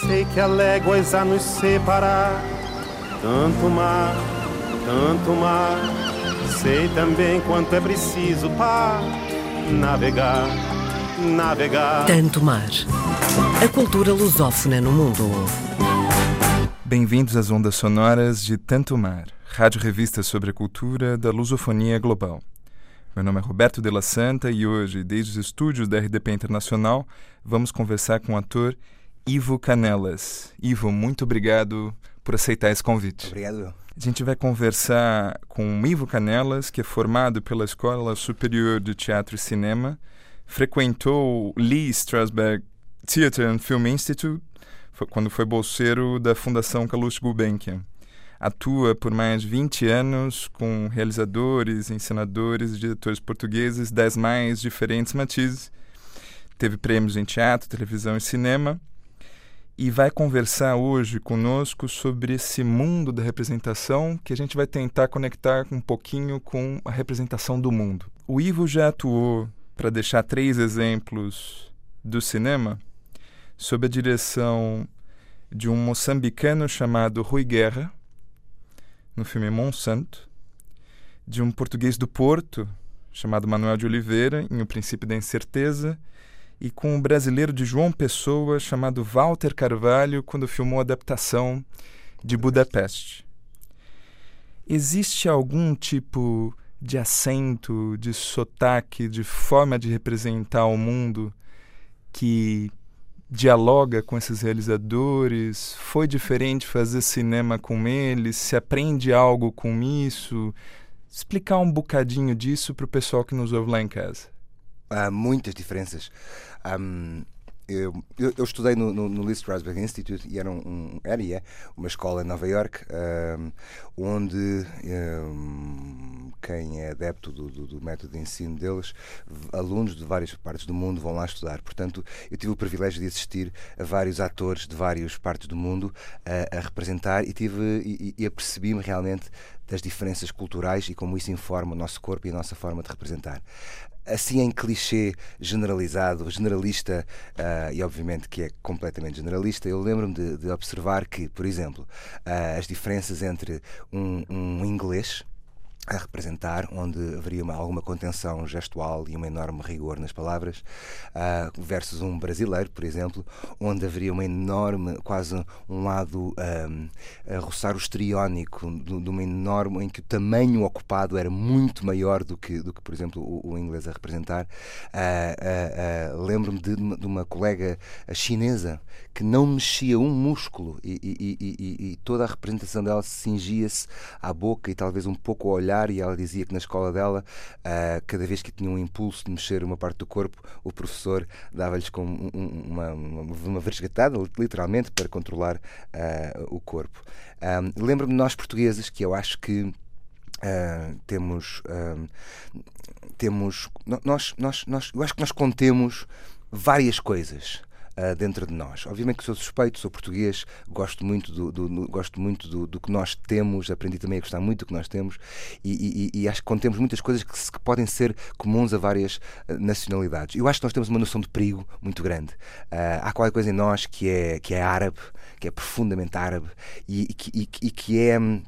Sei que há léguas a nos separar, tanto mar, tanto mar. Sei também quanto é preciso para navegar, navegar. Tanto mar. A cultura lusófona no mundo. Bem-vindos às ondas sonoras de Tanto Mar, rádio revista sobre a cultura da lusofonia global. Meu nome é Roberto de la Santa e hoje, desde os estúdios da RDP Internacional, vamos conversar com o ator Ivo Canelas. Ivo, muito obrigado por aceitar esse convite. Obrigado. A gente vai conversar com o Ivo Canelas, que é formado pela Escola Superior de Teatro e Cinema, frequentou o Lee Strasberg Theatre and Film Institute, quando foi bolseiro da Fundação Calouste Gulbenkian. Atua por mais de 20 anos com realizadores, encenadores e diretores portugueses das mais diferentes matizes. Teve prêmios em teatro, televisão e cinema. E vai conversar hoje conosco sobre esse mundo da representação que a gente vai tentar conectar um pouquinho com a representação do mundo. O Ivo já atuou, para deixar três exemplos do cinema, sob a direção de um moçambicano chamado Rui Guerra, no filme Monsanto, de um português do Porto, chamado Manuel de Oliveira, em O Princípio da Incerteza, e com um brasileiro de João Pessoa, chamado Walter Carvalho, quando filmou a adaptação de Budapeste. Existe algum tipo de acento, de sotaque, de forma de representar o mundo que dialoga com esses realizadores? Foi diferente fazer cinema com eles? Se aprende algo com isso? Explicar um bocadinho disso para o pessoal que nos ouve lá em casa. Há muitas diferenças. Um, eu, eu, eu, estudei no, no, no Lee Strasberg Institute e era, um, era e é uma escola em Nova York um, onde um, quem é adepto do, do, do, método de ensino deles, alunos de várias partes do mundo vão lá estudar. Portanto, eu tive o privilégio de assistir a vários atores de várias partes do mundo a, a representar e tive e, e apercebi-me realmente das diferenças culturais e como isso informa o nosso corpo e a nossa forma de representar. Assim em clichê generalizado, generalista, uh, e obviamente que é completamente generalista, eu lembro-me de, de, observar que, por exemplo, uh, as diferenças entre um, um inglês a representar, onde haveria uma, alguma contenção gestual e um enorme rigor nas palavras, uh, versus um brasileiro, por exemplo, onde haveria uma enorme, quase um lado um, a roçar o estriónico, de, de uma enorme, em que o tamanho ocupado era muito maior do que, do que por exemplo, o, o inglês a representar. Uh, uh, Lembro-me de, de, uma colega chinesa que não mexia um músculo e, e, e, e toda a representação dela cingia-se à boca e talvez um pouco ao olhar e ela dizia que na escola dela, uh, cada vez que tinha um impulso de mexer uma parte do corpo, o professor dava-lhes com uma, uma, literalmente, para controlar uh, o corpo. Um, Lembro-me de nós portugueses que eu acho que uh, temos. temos nós, nós, nós, eu acho que nós contemos várias coisas uh, dentro de nós. Obviamente que sou suspeito, sou português, gosto muito do, do, do gosto muito do, do, que nós temos, aprendi também a gostar muito do que nós temos e, e, e acho que contemos muitas coisas que, que, podem ser comuns a várias uh, nacionalidades. Eu acho que nós temos uma noção de perigo muito grande. Uh, há qualquer coisa em nós que é, que é árabe, que é profundamente árabe e, e, e que é. Hum,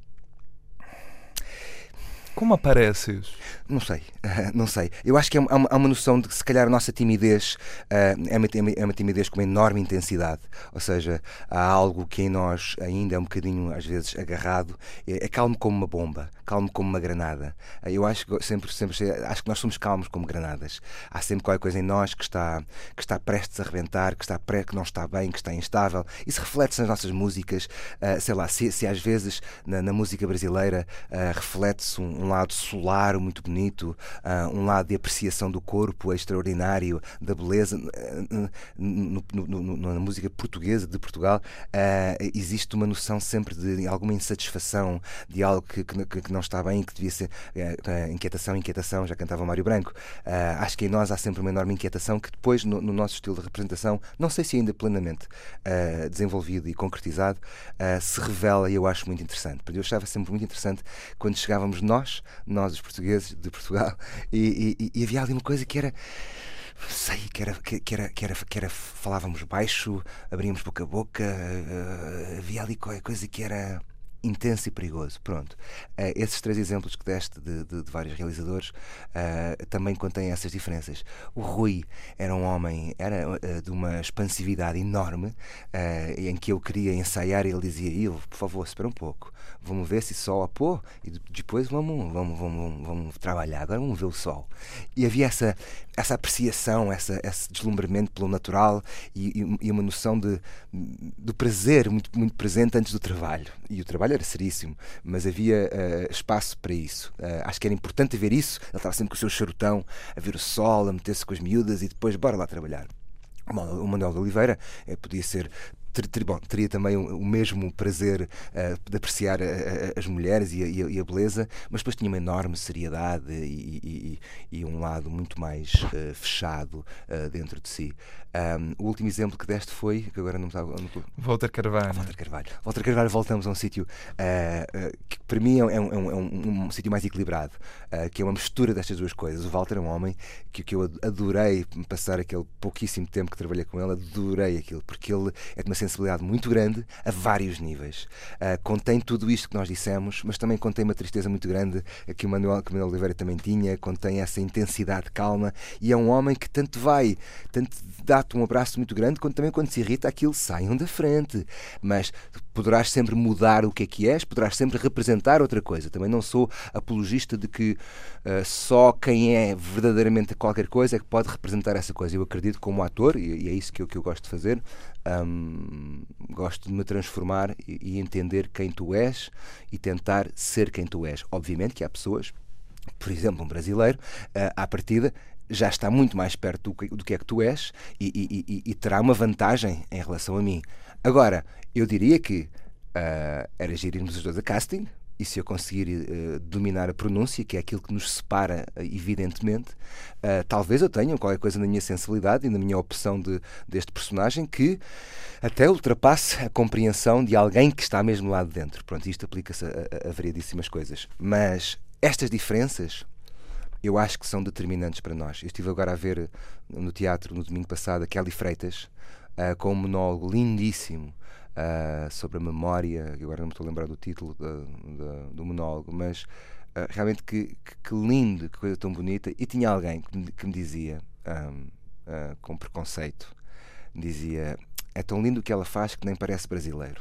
como aparece isso? Não sei, não sei. Eu acho que há uma, há uma noção de que se calhar a nossa timidez uh, é, uma, é timidez com uma enorme intensidade. Ou seja, há algo que em nós ainda é um bocadinho, às vezes, agarrado. É, é calmo como uma bomba, calmo como uma granada. Uh, eu acho que sempre, sempre acho que nós somos calmos como granadas. Há sempre qualquer coisa em nós que está, que está prestes a rebentar, que, está que não está bem, que está instável. Isso reflete-se nas nossas músicas. Uh, sei lá, se, se às vezes na, na música brasileira reflete-se um um lado solar muito bonito, uh, um lado de apreciação do corpo extraordinário, da beleza. No, no, no, na música portuguesa de Portugal uh, existe uma noção sempre de alguma insatisfação, de algo que, que, que não está bem que devia ser inquietação, inquietação, já cantava Mário Branco. acho que em nós há sempre uma enorme inquietação que depois, no, nosso estilo de representação, não sei se ainda plenamente desenvolvido e concretizado, se revela e eu acho muito interessante. Porque eu achava sempre muito interessante quando chegávamos nós nós, os portugueses de Portugal, e, e, e havia ali uma coisa que era sei que era, que, era, que, era, que era falávamos baixo, abríamos boca a boca, uh, havia ali coisa que era intenso e perigoso. Pronto. Uh, esses três exemplos que deste de, de, de vários realizadores uh, também contêm essas diferenças. O Rui era um homem era uh, de uma expansividade enorme em que eu queria ensaiar e ele dizia: Ivo, por favor, espera um pouco, vamos ver se sol a pôr e depois vamos, vamos, vamos, vamos trabalhar. Agora vamos ver o sol. E havia essa, essa apreciação, essa, esse deslumbramento pelo natural e, e, uma noção de, do prazer muito, muito presente antes do trabalho. E o trabalho era seríssimo, mas havia uh, espaço para isso. Uh, acho que era importante ver isso. Ele estava sempre com o seu charutão, a ver o sol, a meter-se com as miúdas e depois, bora lá trabalhar. O Manuel de Oliveira eh, podia ser ter, ter, bom, teria também o, o mesmo prazer uh, de apreciar a, a, as mulheres e a, e a, beleza, mas depois tinha uma enorme seriedade e, e, e um lado muito mais uh, fechado uh, dentro de si. Um, o último exemplo que deste foi, que agora não estava. Walter Carvalho. Walter Carvalho. Walter Carvalho, voltamos a um sítio que para mim é um, é um, é um, um sítio mais equilibrado, que é uma mistura destas duas coisas. O Walter é um homem que, que eu adorei passar aquele pouquíssimo tempo que trabalhei com ele, adorei aquilo, porque ele é de uma sensibilidade muito grande a vários níveis. Uh, contém tudo isto que nós dissemos, mas também contém uma tristeza muito grande que o Manuel, que o Manuel Oliveira também tinha, contém essa intensidade calma e é um homem que tanto vai, tanto dá-te um abraço muito grande, quando também quando se irrita aquilo saiam da frente. Mas poderás sempre mudar o que é que és, poderás sempre representar outra coisa. Também não sou apologista de que uh, só quem é verdadeiramente qualquer coisa é que pode representar essa coisa. Eu acredito como ator, e, e é isso que eu, que eu gosto de fazer, gosto de me transformar e, e, entender quem tu és e tentar ser quem tu és. Obviamente que há pessoas, por exemplo, um brasileiro, uh, à partida, já está muito mais perto do que, do que é que tu és e, e, e, terá uma vantagem em relação a mim. Agora, eu diria que uh, era gerirmos os dois a casting, e se eu conseguir uh, dominar a pronúncia, que é aquilo que nos separa, uh, evidentemente, uh, talvez eu tenha qualquer coisa na minha sensibilidade e na minha opção de, deste personagem que até ultrapasse a compreensão de alguém que está mesmo lá dentro. Pronto, isto aplica-se a, a, a variedíssimas coisas. Mas estas diferenças eu acho que são determinantes para nós. Eu estive agora a ver no teatro, no domingo passado, a Kelly Freitas, com um monólogo lindíssimo uh, sobre a memória, agora não me estou a lembrar do título do monólogo, mas uh, realmente que, que, que, lindo, que coisa tão bonita. E tinha alguém que me, que me dizia, um, ah, com preconceito, dizia: É tão lindo o que ela faz que nem parece brasileiro.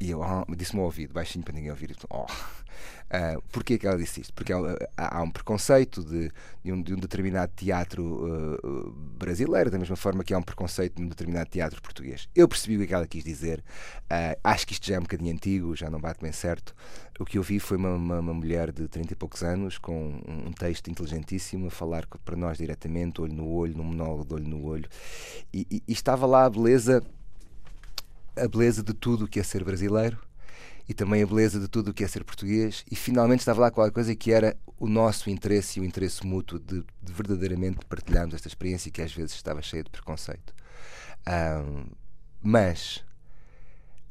E eu oh, disse-me ao ouvido, baixinho para ninguém ouvir. Oh. Uh, Porquê que ela disse isto? Porque ela, há, há, um preconceito de, de, um, de, um, determinado teatro uh, brasileiro, da mesma forma que há um preconceito de um determinado teatro português. Eu percebi o que ela quis dizer. Uh, acho que isto já é um bocadinho antigo, já não bate bem certo. O que eu vi foi uma, uma, uma mulher de 30 e poucos anos, com um, texto inteligentíssimo, a falar para nós diretamente, olho no olho, num monólogo de olho no olho. E, e, e estava lá a beleza a beleza de tudo o que é ser brasileiro e também a beleza de tudo o que é ser português. E finalmente estava lá qualquer coisa que era o nosso interesse e o interesse mútuo de, de verdadeiramente partilharmos esta experiência que às vezes estava cheia de preconceito. Um, mas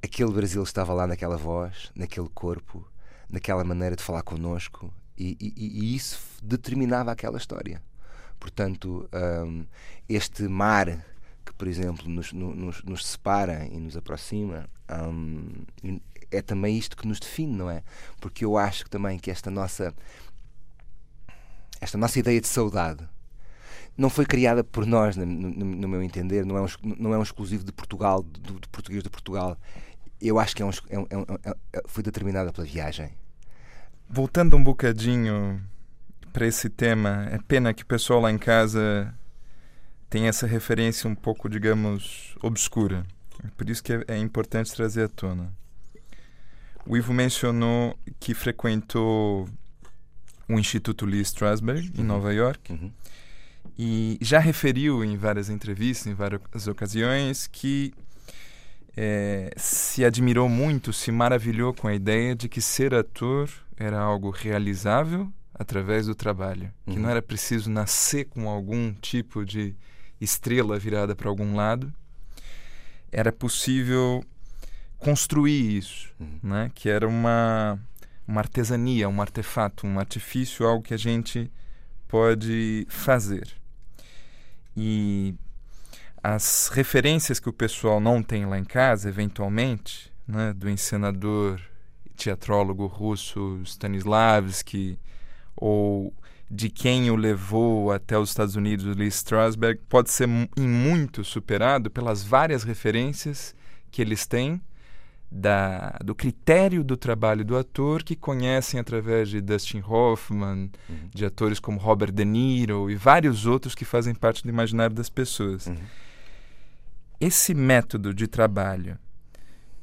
aquele Brasil estava lá naquela voz, naquele corpo, naquela maneira de falar connosco e, e, e isso determinava aquela história. Portanto, um, este mar por exemplo, nos, nos, nos separa e nos aproxima, um, é também isto que nos define, não é? Porque eu acho que também que esta nossa esta nossa ideia de saudade não foi criada por nós, no, no, no meu entender, não é um, não é um exclusivo de Portugal, do, do português de Portugal. Eu acho que é um, é um, é, é foi determinada pela viagem. Voltando um bocadinho para esse tema, é pena que o pessoal lá em casa tem essa referência um pouco, digamos, obscura. Por isso que é, é importante trazer à tona. O Ivo mencionou que frequentou o Instituto Lee Strasberg, em uhum. Nova York, uhum. e já referiu em várias entrevistas, em várias ocasiões, que é, se admirou muito, se maravilhou com a ideia de que ser ator era algo realizável através do trabalho, uhum. que não era preciso nascer com algum tipo de estrela virada para algum lado, era possível construir isso, uhum. né? que era uma, uma artesania, um artefato, um artifício, algo que a gente pode fazer. E as referências que o pessoal não tem lá em casa, eventualmente, né, do encenador teatrólogo russo Stanislavski, ou de quem o levou até os Estados Unidos, Lee Strasberg, pode ser em muito superado pelas várias referências que eles têm da, do critério do trabalho do ator que conhecem através de Dustin Hoffman, uhum. de atores como Robert De Niro e vários outros que fazem parte do imaginário das pessoas. Uhum. Esse método de trabalho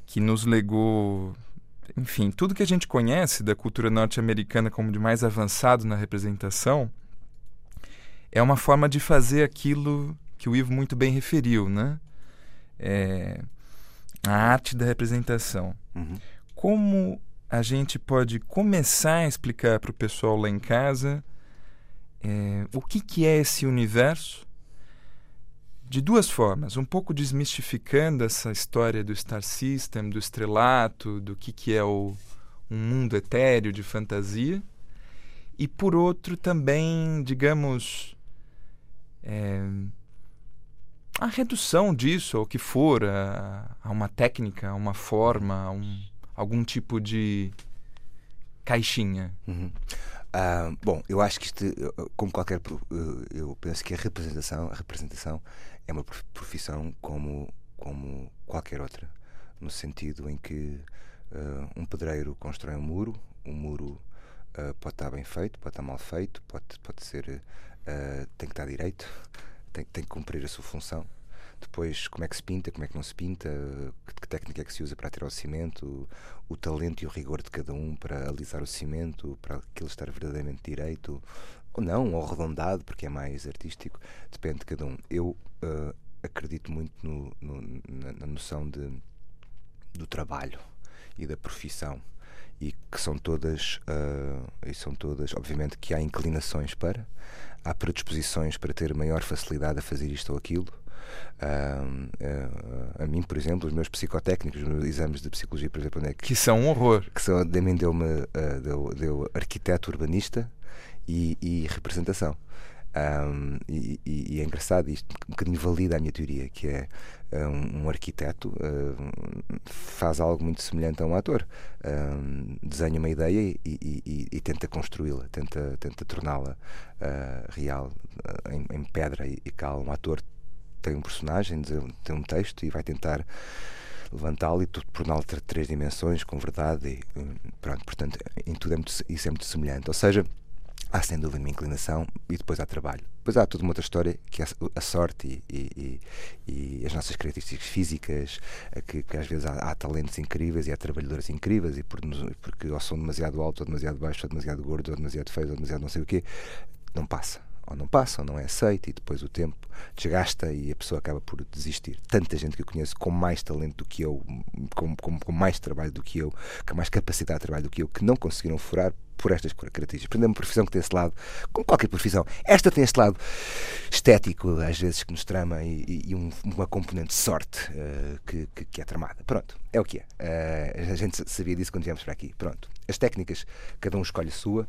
que nos legou, enfim, tudo que a gente conhece da cultura norte-americana como de mais avançado na representação, é uma forma de fazer aquilo que o Ivo muito bem referiu, né? É, a arte da representação. Uhum. Como a gente pode começar a explicar para o pessoal lá em casa é, o que, que é esse universo de duas formas. Um pouco desmistificando essa história do Star System, do estrelato, do que, que é o, um mundo etéreo de fantasia. E por outro, também, digamos, é, a redução disso, ou o que for, a, a, uma técnica, a uma forma, a um, algum tipo de caixinha. Uhum. Uh, bom, eu acho que isto, como qualquer, eu penso que a representação, a representação é uma profissão como, como qualquer outra, no sentido em que uh, um pedreiro constrói um muro, um muro uh, pode estar bem feito, pode estar mal feito, pode, pode ser, tem que estar direito, tem, tem que cumprir a sua função. Depois, como é que se pinta, como é que não se pinta, que, que técnica é que se usa para tirar o cimento, o, o, talento e o rigor de cada um para alisar o cimento, para aquilo estar verdadeiramente direito, ou não, ou arredondado, porque é mais artístico, depende de cada um. Eu uh, acredito muito no, no, na, na, noção de, do trabalho e da profissão e que são todas uh, e são todas obviamente que há inclinações para há predisposições para ter maior facilidade a fazer isto ou aquilo Uh, uh, a mim, por exemplo, os meus psicotécnicos, os meus exames de psicologia, por exemplo, é que, que são um horror. Que são, de mim deu-me uh, deu, deu arquiteto urbanista e, e representação. Um, e, e, é engraçado, isto um bocadinho valida a minha teoria, que é um, um arquiteto uh, faz algo muito semelhante a um ator. Um, desenha uma ideia e, e tenta construí-la, tenta, tenta torná-la uh, real uh, em, em, pedra e, cal. Um ator tem um personagem, tem um texto e vai tentar levantá-lo e torná-lo ter três dimensões com verdade e pronto, portanto em tudo é muito, isso é muito semelhante ou seja, há sem dúvida uma inclinação e depois há trabalho. Depois há toda uma outra história que é a sorte e, e, e as nossas características físicas que, que às vezes há, há, talentos incríveis e há trabalhadores incríveis e por, porque ou são demasiado altos ou demasiado baixos ou demasiado gordos ou demasiado feios ou demasiado não sei o quê não passa ou não passa, ou não é aceito, e depois o tempo desgasta e a pessoa acaba por desistir. Tanta gente que eu conheço com mais talento do que eu, com, com, com mais trabalho do que eu, com mais capacidade de trabalho do que eu, que não conseguiram furar por estas características. Portanto, é uma profissão que tem esse lado, como qualquer profissão, esta tem este lado estético, às vezes, que nos trama e, e um, uma componente de sorte uh, que, que, que, é tramada. Pronto, é o que é. Uh, a gente sabia disso quando viemos para aqui. Pronto. As técnicas, cada um escolhe a sua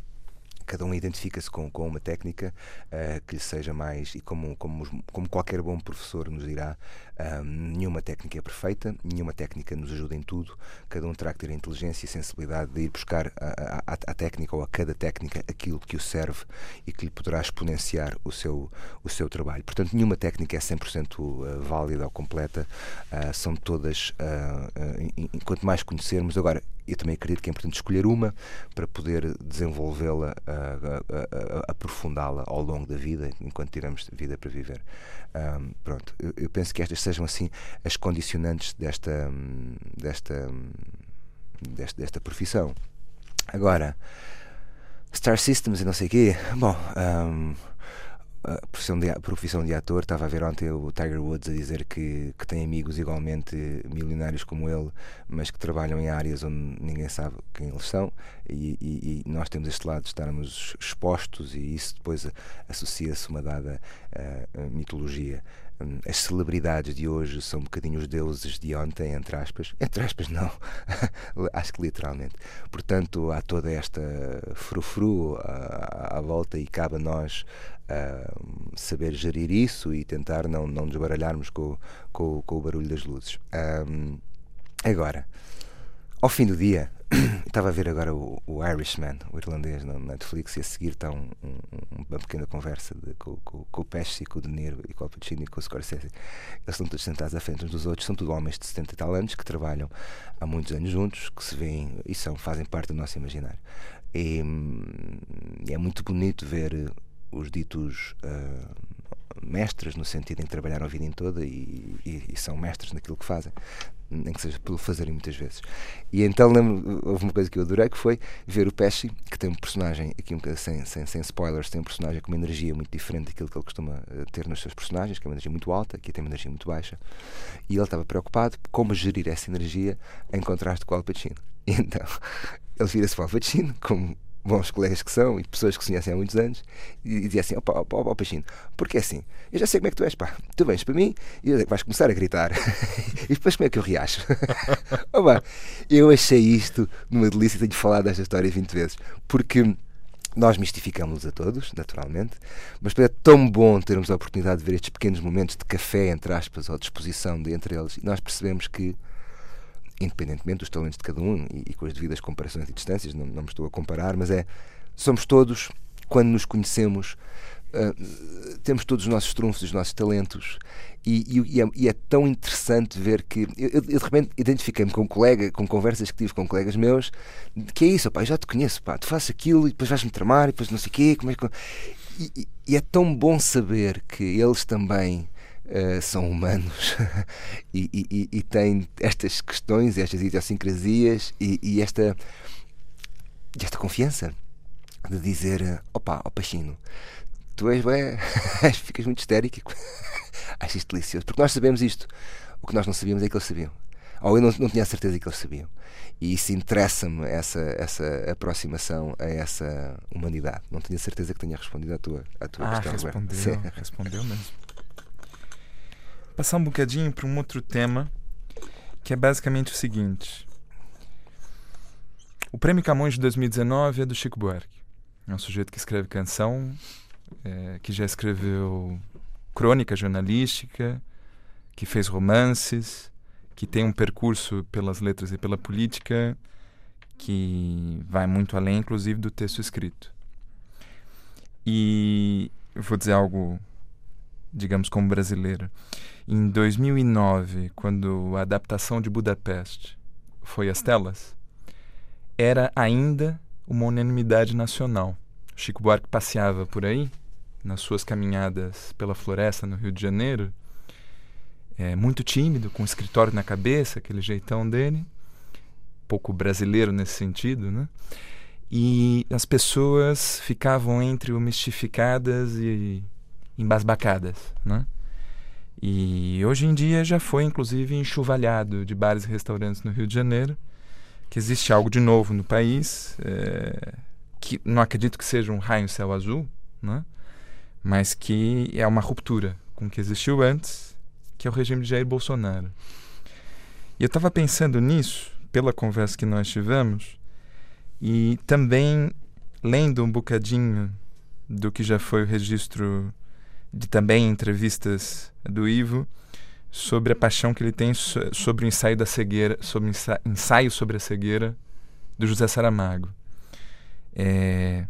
cada um identifica-se com, com uma técnica uh, que seja mais, e como, como, como qualquer bom professor nos dirá, um, nenhuma técnica é perfeita, nenhuma técnica nos ajuda em tudo, cada um terá que ter a inteligência e sensibilidade de ir buscar a, a, a técnica ou a cada técnica aquilo que o serve e que lhe poderá exponenciar o seu, o seu trabalho. Portanto, nenhuma técnica é 100% uh, válida ou completa, uh, são todas, uh, quanto mais conhecermos, agora eu também acredito que é importante escolher uma para poder desenvolvê-la, aprofundá-la ao longo da vida, enquanto tiramos vida para viver. Um, pronto, eu, eu, penso que estas sejam assim as condicionantes desta, desta, desta, desta profissão. Agora, Star Systems e não sei o quê, bom. Um, a profissão de, a profissão de ator. Estava a ver ontem o Tiger Woods a dizer que, que tem amigos igualmente milionários como ele, mas que trabalham em áreas onde ninguém sabe quem eles são. E, e, e nós temos este lado de estarmos expostos, e isso depois associa-se uma dada uh, mitologia. hum, as celebridades de hoje são um bocadinho os deuses de ontem, entre aspas. Entre aspas, não. Acho que literalmente. Portanto, há toda esta frufru à, à volta e cabe a nós uh, saber gerir isso e tentar não, não desbaralharmos com, com, com o barulho das luzes. Um, agora, ao fim do dia, estava a ver agora o, o, Irishman, o irlandês, na Netflix, e a seguir está um, um, uma pequena conversa de, com, com, com, o Pesci, com o De Niro e com o Pacino e com o Scorsese. Eles estão todos sentados à frente uns dos outros, são todos homens de 70 e tal anos que trabalham há muitos anos juntos, que se veem e são, fazem parte do nosso imaginário. E, e é muito bonito ver os ditos uh, mestres, no sentido em trabalhar a vida toda e, e, e, são mestres naquilo que fazem, nem que seja pelo fazerem muitas vezes. E então lembro, houve uma coisa que eu adorei que foi ver o Pesci, que tem um personagem, aqui um sem, sem, sem spoilers, tem um personagem com uma energia muito diferente daquilo que ele costuma eh, ter nos seus personagens, que é uma energia muito alta, aqui tem uma energia muito baixa. E ele estava preocupado como gerir essa energia em contraste com o Al Pacino. E então ele vira-se para o Al Pacino, como bons colegas que são e pessoas que se conhecem há muitos anos e, dizia assim: opa, opa, opa, Peixinho, porque é assim, eu já sei como é que tu és, pá, tu vens para mim e vais começar a gritar e depois como é que eu reajo? opa, eu achei isto numa delícia, tenho falado desta história 20 vezes, porque nós mistificamos a todos, naturalmente, mas é tão bom termos a oportunidade de ver estes pequenos momentos de café, entre aspas, ou disposição de entre eles, e nós percebemos que independentemente dos talentos de cada um e, e com as devidas comparações e distâncias, não, não me estou a comparar, mas é somos todos, quando nos conhecemos, uh, temos todos os nossos trunfos, os nossos talentos, e, e, é, e é, tão interessante ver que eu, eu, de repente identifiquei-me com um colega, com conversas que tive com colegas meus, que é isso, pá, já te conheço, pá, tu fazes aquilo e depois vais-me tramar e depois não sei o quê, como é que. E, e, é tão bom saber que eles também uh, são humanos e, e, e, têm estas questões, estas idiosincrasias e, e esta, esta confiança de dizer: opa, ó Pachino, tu és, ué, ficas muito histérico, achas isto delicioso, porque nós sabemos isto. O que nós não sabíamos é que eles sabiam. Ou eu não, não tinha a certeza que eles sabiam. E isso interessa-me, essa, essa aproximação a essa humanidade. Não tinha certeza que tinha respondido à tua, à tua ah, questão. Respondeu, respondeu mesmo passar um bocadinho para um outro tema, que é basicamente o seguinte. O Prêmio Camões de 2019 é do Chico Buarque. É um sujeito que escreve canção, é, que já escreveu crônica jornalística, que fez romances, que tem um percurso pelas letras e pela política que vai muito além, inclusive, do texto escrito. E eu vou dizer algo, digamos, como brasileiro. Em 2009, quando a adaptação de Budapeste foi às telas, era ainda uma unanimidade nacional. Chico Buarque passeava por aí, nas suas caminhadas pela floresta no Rio de Janeiro, é, muito tímido, com o escritório na cabeça, aquele jeitão dele, pouco brasileiro nesse sentido, né? E as pessoas ficavam entre o mistificadas e embasbacadas, né? E hoje em dia já foi inclusive enxovalhado de bares e restaurantes no Rio de Janeiro, que existe algo de novo no país, é, que não acredito que seja um raio céu azul, né? mas que é uma ruptura com o que existiu antes, que é o regime de Jair Bolsonaro. E eu estava pensando nisso, pela conversa que nós tivemos, e também lendo um bocadinho do que já foi o registro de também entrevistas do Ivo sobre a paixão que ele tem sobre o ensaio da cegueira, sobre o ensaio sobre a cegueira do José Saramago. É,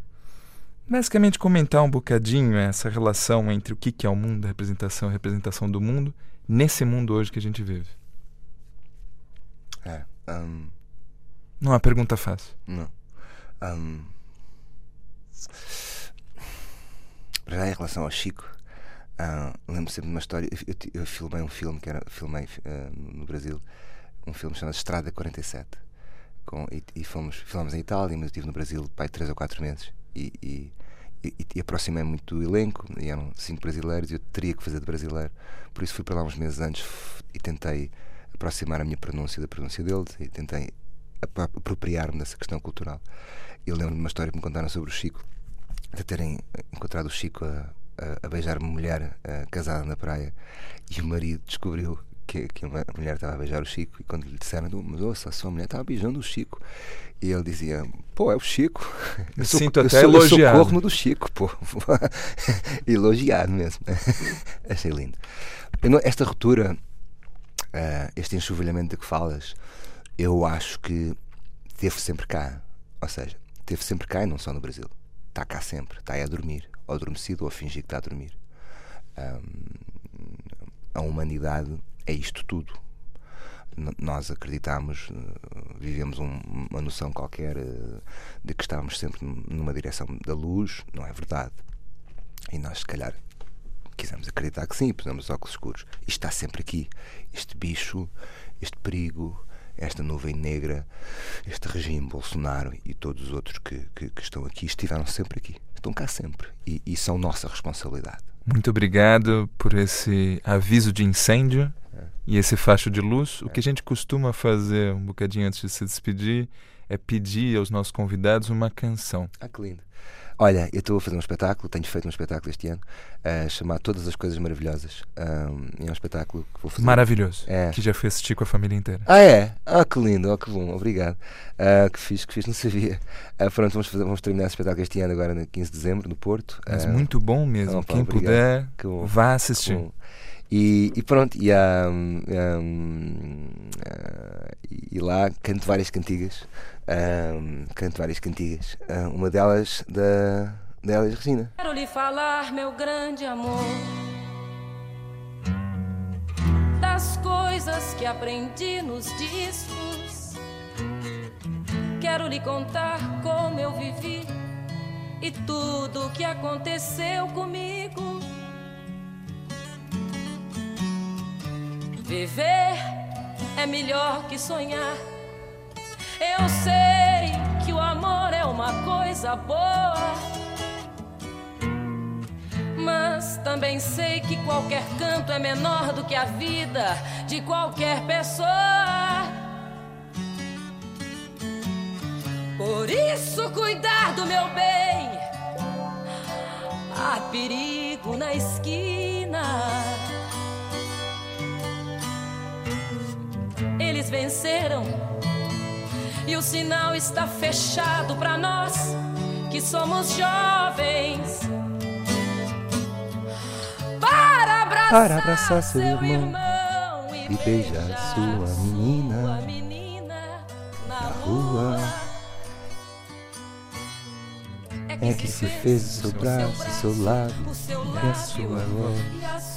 basicamente comentar um bocadinho essa relação entre o que é o mundo da representação a representação do mundo nesse mundo hoje que a gente vive. É, um... Não é uma pergunta fácil. Não. Um... Já em relação ao Chico, Uh, lembro sempre de uma história. Eu, eu, filmei um filme que era. Filmei uh, no Brasil, um filme chamado Estrada 47. Com, e, e fomos, filmamos em Itália, mas eu estive no Brasil pai, 3 ou 4 meses. E, e, e, e aproximei muito do elenco, e eram cinco brasileiros, e eu teria que fazer de brasileiro. Por isso fui para lá uns meses antes e tentei aproximar a minha pronúncia da pronúncia deles e tentei apropriar-me dessa questão cultural. Eu lembro de uma história que me contaram sobre o Chico, de terem encontrado o Chico a a, a beijar uma mulher uh, casada na praia e o marido descobriu que, que uma mulher estava a beijar o Chico e quando lhe disseram, mas ouça, a sua mulher estava beijando o Chico. E ele dizia, pô, é o Chico. Eu sou, sinto até eu sou, elogiado. eu sou corno do Chico, pô. Elogiado mesmo. Achei lindo. Esta ruptura uh, este enxovalhamento de que falas eu acho que teve sempre cá. Ou seja, teve sempre cá e não só no Brasil está cá sempre, está aí a dormir ou adormecido ou a fingir que está a dormir um, a humanidade é isto tudo. nós acreditamos, eh, vivemos um, uma noção qualquer eh, de que estávamos sempre numa direção da luz, não é verdade. E nós, se calhar, quisemos acreditar que sim, pusemos os óculos escuros. Isto está sempre aqui. Este bicho, este perigo, esta nuvem negra, este regime Bolsonaro e todos os outros que, que, que estão aqui estiveram sempre aqui. Estão cá sempre. E, e são nossa responsabilidade. Muito obrigado por esse aviso de incêndio é. e esse facho de luz. É. O que a gente costuma fazer um bocadinho antes de se despedir é pedir aos nossos convidados uma canção. Ah, que lindo. Olha, eu estou a fazer um espetáculo, tenho feito um espetáculo este ano, uh, chamado Todas as Coisas Maravilhosas. Um, é um espetáculo que vou fazer. Maravilhoso. É. Que já foi assistir com a família inteira. Ah, é? Ah, que lindo, oh, que bom, obrigado. Uh, que fiz, que fiz, não sabia. Uh, pronto, vamos, fazer, vamos terminar esse espetáculo este ano, agora no 15 de dezembro, no Porto. Mas muito bom mesmo. Quem puder, vá assistir. E, e, pronto, e, um, um, e lá canto várias cantigas um, canto várias cantigas. Uh, uma delas da, Elis Regina. Quero lhe falar, meu grande amor, das coisas que aprendi nos discos. Quero lhe contar como eu vivi e tudo o que aconteceu comigo. Viver é melhor que sonhar eu sei que o amor é uma coisa boa, mas também sei que qualquer canto é menor do que a vida de qualquer pessoa. Por isso, cuidar do meu bem. Há perigo na esquina. Eles venceram e o sinal está fechado para nós que somos jovens. Para abraçar, para abraçar seu, irmão, irmão e, e beijar sua menina, menina na rua. É que se fez o seu braço, seu lábio e a sua voz.